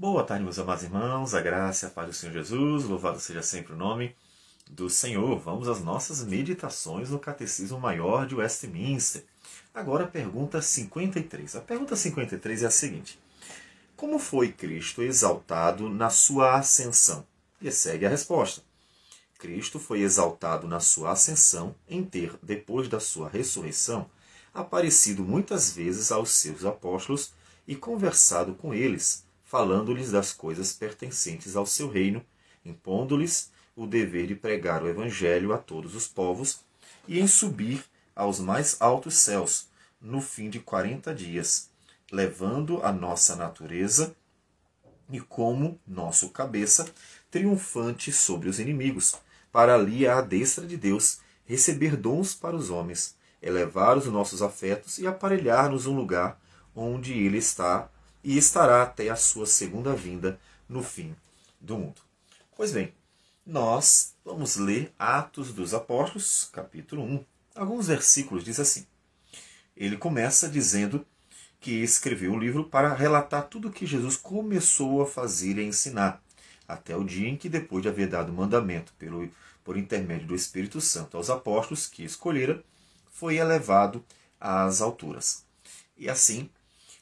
Boa tarde, meus amados irmãos, a graça e a paz do Senhor Jesus, louvado seja sempre o nome do Senhor. Vamos às nossas meditações no Catecismo Maior de Westminster. Agora a pergunta 53. A pergunta 53 é a seguinte: Como foi Cristo exaltado na sua ascensão? E segue a resposta. Cristo foi exaltado na sua ascensão em ter, depois da sua ressurreição, aparecido muitas vezes aos seus apóstolos e conversado com eles falando-lhes das coisas pertencentes ao seu reino, impondo-lhes o dever de pregar o Evangelho a todos os povos e em subir aos mais altos céus, no fim de quarenta dias, levando a nossa natureza e como nosso cabeça triunfante sobre os inimigos, para ali à destra de Deus receber dons para os homens, elevar os nossos afetos e aparelhar-nos um lugar onde ele está e estará até a sua segunda vinda no fim do mundo. Pois bem, nós vamos ler Atos dos Apóstolos, capítulo 1. Alguns versículos diz assim. Ele começa dizendo que escreveu o livro para relatar tudo o que Jesus começou a fazer e a ensinar, até o dia em que, depois de haver dado mandamento pelo, por intermédio do Espírito Santo aos apóstolos que escolhera, foi elevado às alturas. E assim,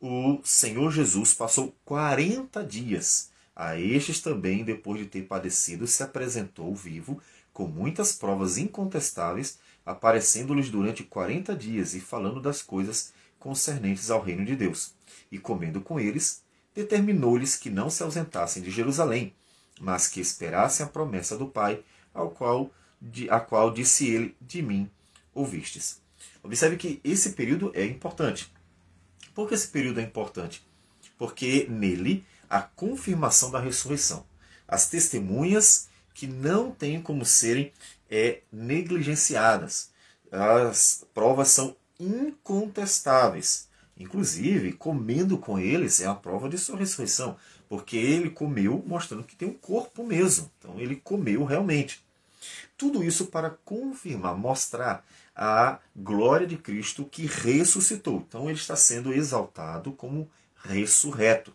o Senhor Jesus passou 40 dias. A estes também, depois de ter padecido, se apresentou vivo, com muitas provas incontestáveis, aparecendo-lhes durante 40 dias e falando das coisas concernentes ao reino de Deus. E comendo com eles, determinou-lhes que não se ausentassem de Jerusalém, mas que esperassem a promessa do Pai, ao qual, a qual disse ele: De mim ouvistes. Observe que esse período é importante. Por que esse período é importante? Porque nele a confirmação da ressurreição. As testemunhas que não têm como serem é, negligenciadas. As provas são incontestáveis. Inclusive, comendo com eles é a prova de sua ressurreição, porque ele comeu mostrando que tem um corpo mesmo. Então, ele comeu realmente. Tudo isso para confirmar, mostrar a glória de Cristo que ressuscitou. Então ele está sendo exaltado como ressurreto.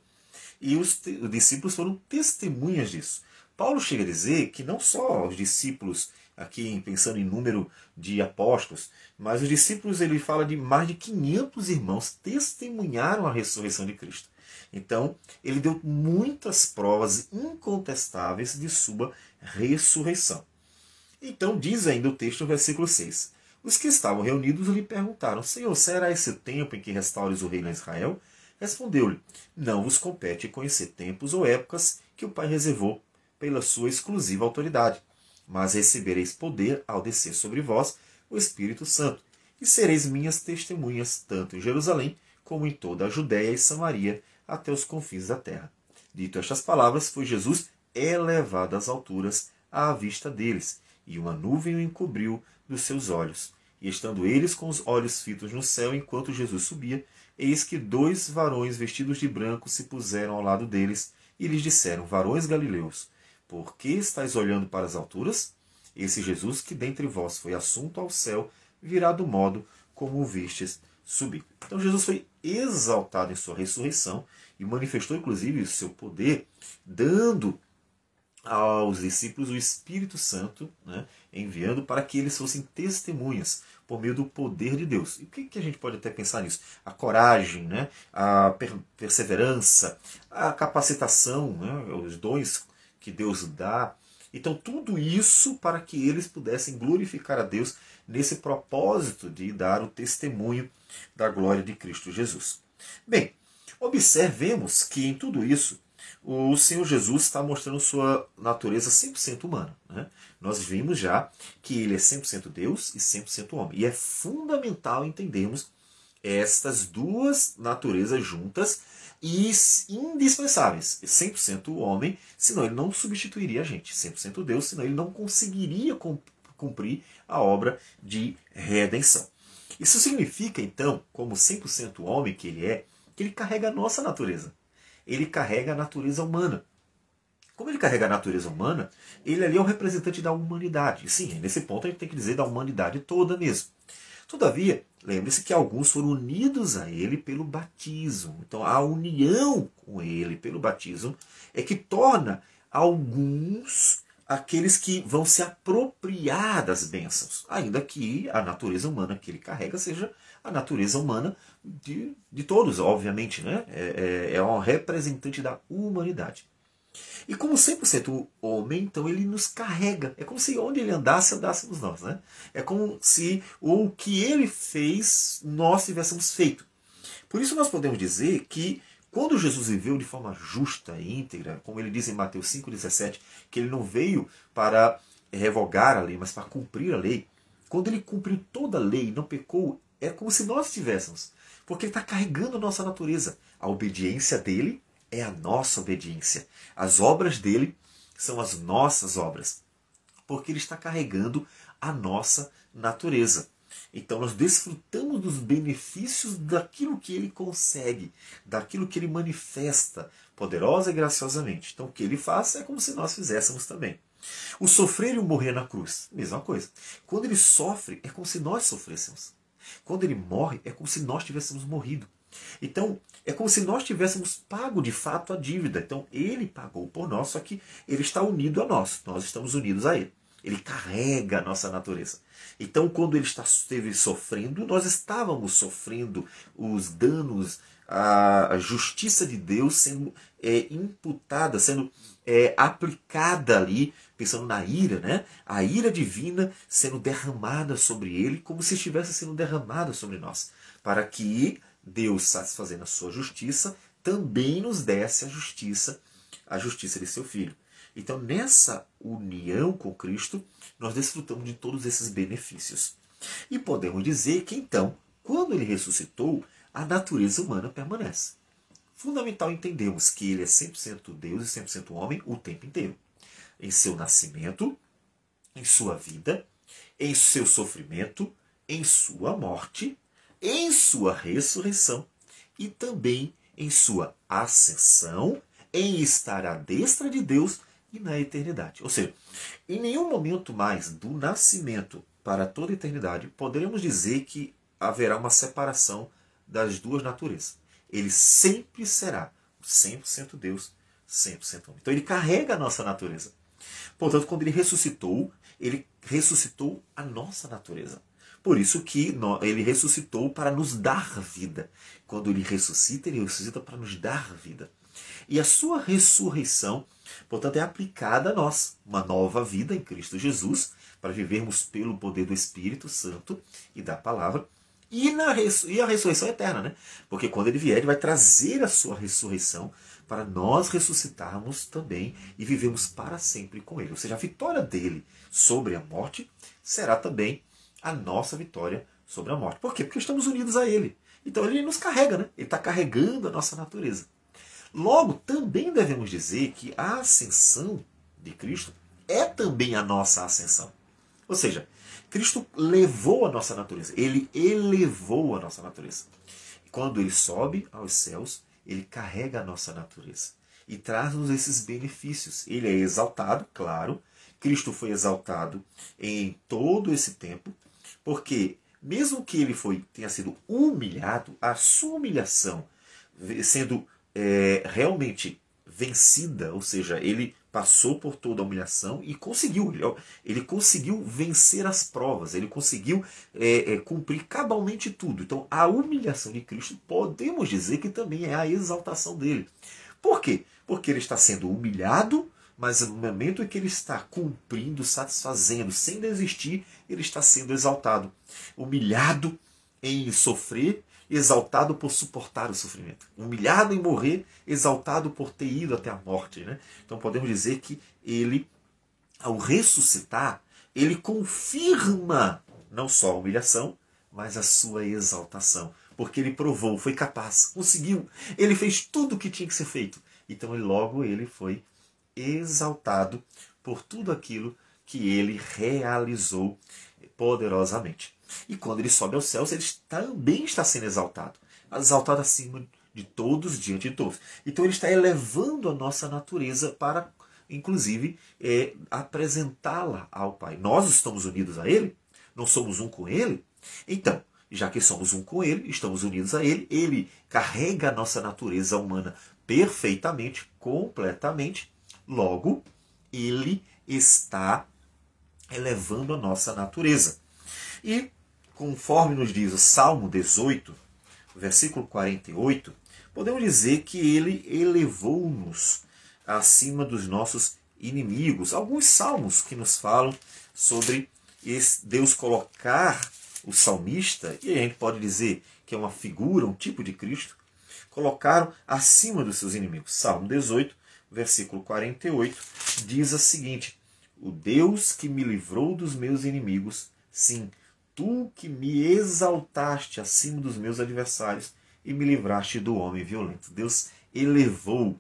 E os, os discípulos foram testemunhas disso. Paulo chega a dizer que não só os discípulos, aqui pensando em número de apóstolos, mas os discípulos, ele fala de mais de 500 irmãos testemunharam a ressurreição de Cristo. Então, ele deu muitas provas incontestáveis de sua ressurreição. Então, diz ainda o texto versículo 6: os que estavam reunidos lhe perguntaram: Senhor, será esse tempo em que restaures o reino a Israel? Respondeu-lhe: Não vos compete conhecer tempos ou épocas que o Pai reservou pela sua exclusiva autoridade, mas recebereis poder ao descer sobre vós o Espírito Santo, e sereis minhas testemunhas tanto em Jerusalém como em toda a Judéia e Samaria até os confins da terra. Dito estas palavras, foi Jesus elevado às alturas à vista deles, e uma nuvem o encobriu dos seus olhos. E estando eles com os olhos fitos no céu enquanto Jesus subia, eis que dois varões vestidos de branco se puseram ao lado deles e lhes disseram: Varões galileus, por que estáis olhando para as alturas? Esse Jesus que dentre vós foi assunto ao céu virá do modo como o vistes subir. Então Jesus foi exaltado em sua ressurreição e manifestou inclusive o seu poder, dando aos discípulos o Espírito Santo, né, enviando para que eles fossem testemunhas por meio do poder de Deus. E o que, que a gente pode até pensar nisso? A coragem, né, a per perseverança, a capacitação, né, os dons que Deus dá. Então, tudo isso para que eles pudessem glorificar a Deus nesse propósito de dar o testemunho da glória de Cristo Jesus. Bem, observemos que em tudo isso o Senhor Jesus está mostrando sua natureza 100% humana. Né? Nós vimos já que ele é 100% Deus e 100% homem. E é fundamental entendermos estas duas naturezas juntas e indispensáveis. 100% homem, senão ele não substituiria a gente. 100% Deus, senão ele não conseguiria cumprir a obra de redenção. Isso significa, então, como 100% homem que ele é, que ele carrega a nossa natureza ele carrega a natureza humana. Como ele carrega a natureza humana, ele ali é o representante da humanidade. Sim, nesse ponto a gente tem que dizer da humanidade toda mesmo. Todavia, lembre-se que alguns foram unidos a ele pelo batismo. Então, a união com ele pelo batismo é que torna alguns aqueles que vão se apropriar das bênçãos, ainda que a natureza humana que ele carrega seja a natureza humana de, de todos, obviamente, né? É, é, é um representante da humanidade. E como 100% homem, então ele nos carrega. É como se onde ele andasse, andássemos nós. Né? É como se o que ele fez, nós tivéssemos feito. Por isso nós podemos dizer que quando Jesus viveu de forma justa e íntegra, como ele diz em Mateus 5,17, que ele não veio para revogar a lei, mas para cumprir a lei, quando ele cumpriu toda a lei e não pecou, é como se nós tivéssemos. Porque ele está carregando a nossa natureza. A obediência dele é a nossa obediência. As obras dele são as nossas obras. Porque ele está carregando a nossa natureza. Então nós desfrutamos dos benefícios daquilo que ele consegue, daquilo que ele manifesta poderosa e graciosamente. Então o que ele faz é como se nós fizéssemos também. O sofrer e o morrer na cruz, mesma coisa. Quando ele sofre, é como se nós sofrêssemos. Quando ele morre, é como se nós tivéssemos morrido. Então, é como se nós tivéssemos pago de fato a dívida. Então, ele pagou por nós, só que ele está unido a nós. Nós estamos unidos a ele. Ele carrega a nossa natureza. Então, quando ele esteve sofrendo, nós estávamos sofrendo os danos, a, justiça de Deus sendo é, imputada, sendo é, aplicada ali, pensando na ira, né? A ira divina sendo derramada sobre ele, como se estivesse sendo derramada sobre nós, para que Deus, satisfazendo a sua justiça, também nos desse a justiça, a justiça de seu filho. Então, nessa união com Cristo, nós desfrutamos de todos esses benefícios. E podemos dizer que, então, quando ele ressuscitou, a natureza humana permanece. Fundamental entendermos que ele é 100% Deus e 100% homem o tempo inteiro. Em seu nascimento, em sua vida, em seu sofrimento, em sua morte em sua ressurreição e também em sua ascensão, em estar à destra de Deus e na eternidade. Ou seja, em nenhum momento mais do nascimento para toda a eternidade poderemos dizer que haverá uma separação das duas naturezas. Ele sempre será 100% Deus, 100% homem. Então ele carrega a nossa natureza. Portanto, quando ele ressuscitou, ele ressuscitou a nossa natureza. Por isso que ele ressuscitou para nos dar vida. Quando ele ressuscita, ele ressuscita para nos dar vida. E a sua ressurreição, portanto, é aplicada a nós, uma nova vida em Cristo Jesus, para vivermos pelo poder do Espírito Santo e da palavra. E, na, e a ressurreição eterna, né? Porque quando ele vier, ele vai trazer a sua ressurreição para nós ressuscitarmos também e vivemos para sempre com ele. Ou seja, a vitória dele sobre a morte será também a nossa vitória sobre a morte. Por quê? Porque estamos unidos a Ele. Então Ele nos carrega, né? Ele está carregando a nossa natureza. Logo, também devemos dizer que a ascensão de Cristo é também a nossa ascensão. Ou seja, Cristo levou a nossa natureza, ele elevou a nossa natureza. Quando ele sobe aos céus, ele carrega a nossa natureza e traz-nos esses benefícios. Ele é exaltado, claro. Cristo foi exaltado em todo esse tempo, porque mesmo que ele foi, tenha sido humilhado, a sua humilhação sendo é, realmente vencida, ou seja, ele passou por toda a humilhação e conseguiu. Ele, conseguiu vencer as provas, ele conseguiu é, é, cumprir cabalmente tudo. Então, a humilhação de Cristo, podemos dizer que também é a exaltação dele. Por quê? Porque ele está sendo humilhado mas no momento em que ele está cumprindo, satisfazendo, sem desistir, ele está sendo exaltado. Humilhado em sofrer, exaltado por suportar o sofrimento. Humilhado em morrer, exaltado por ter ido até a morte. Né? Então podemos dizer que ele, ao ressuscitar, ele confirma não só a humilhação, mas a sua exaltação. Porque ele provou, foi capaz, conseguiu. Ele fez tudo o que tinha que ser feito. Então ele, logo ele foi exaltado por tudo aquilo que ele realizou poderosamente. E quando ele sobe aos céus, ele também está sendo exaltado exaltado acima de todos, diante de todos. Então ele está elevando a nossa natureza para, inclusive, é, apresentá-la ao Pai. Nós estamos unidos a Ele, não somos um com Ele, Então, já que somos um com Ele, estamos unidos a Ele, Ele carrega a nossa natureza humana perfeitamente, completamente, logo, Ele está elevando a nossa natureza. E, conforme nos diz o Salmo 18, versículo 48, podemos dizer que ele elevou-nos acima dos nossos inimigos. Alguns salmos que nos falam sobre Deus colocar o salmista, e a gente pode dizer que é uma figura, um tipo de Cristo, colocaram acima dos seus inimigos. Salmo 18, versículo 48, diz a seguinte: O Deus que me livrou dos meus inimigos, sim, tu que me exaltaste acima dos meus adversários e me livraste do homem violento. Deus elevou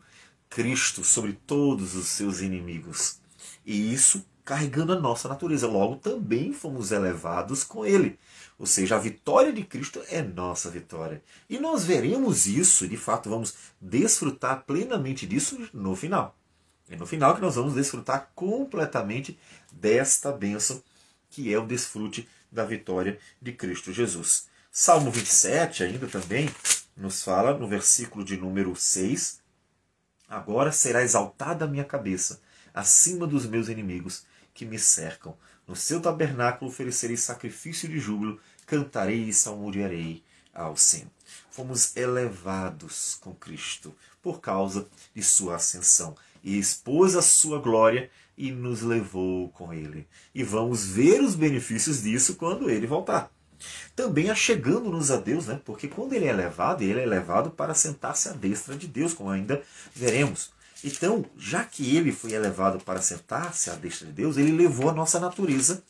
Cristo sobre todos os seus inimigos. E isso carregando a nossa natureza. Logo, também fomos elevados com Ele. Ou seja, a vitória de Cristo é nossa vitória. E nós veremos isso, de fato, vamos desfrutar plenamente disso no final. É no final que nós vamos desfrutar completamente desta bênção, que é o desfrute da vitória de Cristo Jesus. Salmo 27 ainda também nos fala no versículo de número 6: Agora será exaltada a minha cabeça acima dos meus inimigos que me cercam. No seu tabernáculo oferecerei sacrifício de júbilo, cantarei e salmodiarei ao Senhor. Fomos elevados com Cristo por causa de sua ascensão e expôs a sua glória e nos levou com ele. E vamos ver os benefícios disso quando ele voltar. Também achegando-nos a Deus, né? porque quando ele é elevado, ele é elevado para sentar-se à destra de Deus, como ainda veremos. Então, já que ele foi elevado para sentar-se à destra de Deus, ele levou a nossa natureza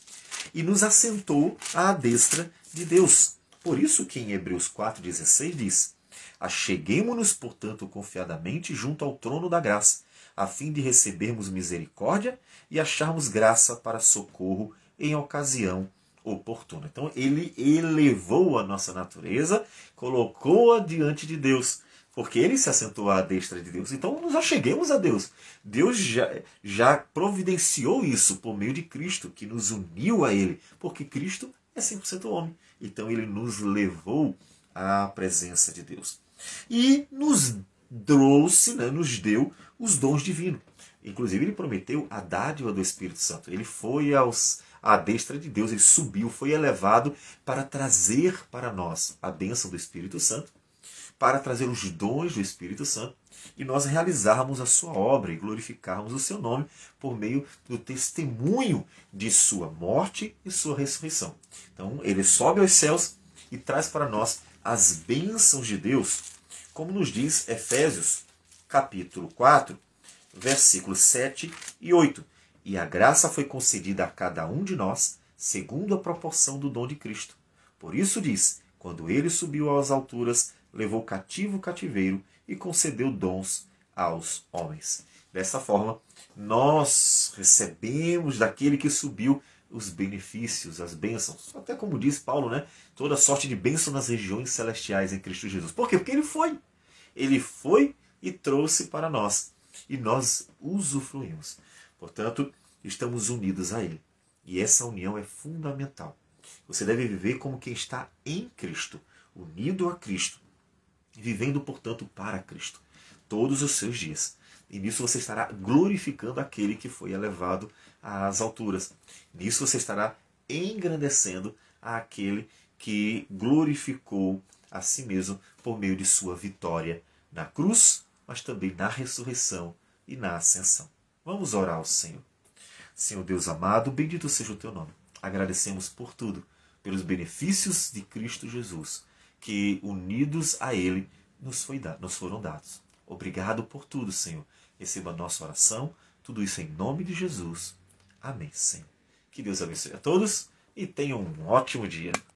e nos assentou à destra de Deus. Por isso que em Hebreus 4,16 diz: Acheguemo-nos, portanto, confiadamente junto ao trono da graça, a fim de recebermos misericórdia e acharmos graça para socorro em ocasião oportuna. Então, ele elevou a nossa natureza, colocou-a diante de Deus porque ele se assentou à destra de Deus. Então nós já cheguemos a Deus. Deus já, já providenciou isso por meio de Cristo, que nos uniu a Ele, porque Cristo é 100% homem. Então ele nos levou à presença de Deus. E nos trouxe, né, nos deu os dons divinos. Inclusive ele prometeu a dádiva do Espírito Santo. Ele foi aos, à destra de Deus, ele subiu, foi elevado para trazer para nós a bênção do Espírito Santo para trazer os dons do Espírito Santo e nós realizarmos a sua obra e glorificarmos o seu nome por meio do testemunho de sua morte e sua ressurreição. Então, ele sobe aos céus e traz para nós as bênçãos de Deus, como nos diz Efésios, capítulo 4, versículos 7 e 8. E a graça foi concedida a cada um de nós, segundo a proporção do dom de Cristo. Por isso diz: quando ele subiu às alturas, levou cativo o cativeiro e concedeu dons aos homens. Dessa forma, nós recebemos daquele que subiu os benefícios, as bênçãos. Até como diz Paulo, né? Toda sorte de bênção nas regiões celestiais em Cristo Jesus. Por quê? Porque ele foi. Ele foi e trouxe para nós. E nós usufruímos. Portanto, estamos unidos a Ele. E essa união é fundamental. Você deve viver como quem está em Cristo, unido a Cristo, vivendo, portanto, para Cristo todos os seus dias. E nisso você estará glorificando aquele que foi elevado às alturas. Nisso você estará engrandecendo aquele que glorificou a si mesmo por meio de sua vitória na cruz, mas também na ressurreição e na ascensão. Vamos orar ao Senhor. Senhor Deus amado, bendito seja o teu nome. Agradecemos por tudo, pelos benefícios de Cristo Jesus que unidos a Ele nos, foi dado, nos foram dados. Obrigado por tudo, Senhor. Receba a nossa oração, tudo isso em nome de Jesus. Amém, Senhor. Que Deus abençoe a todos e tenham um ótimo dia.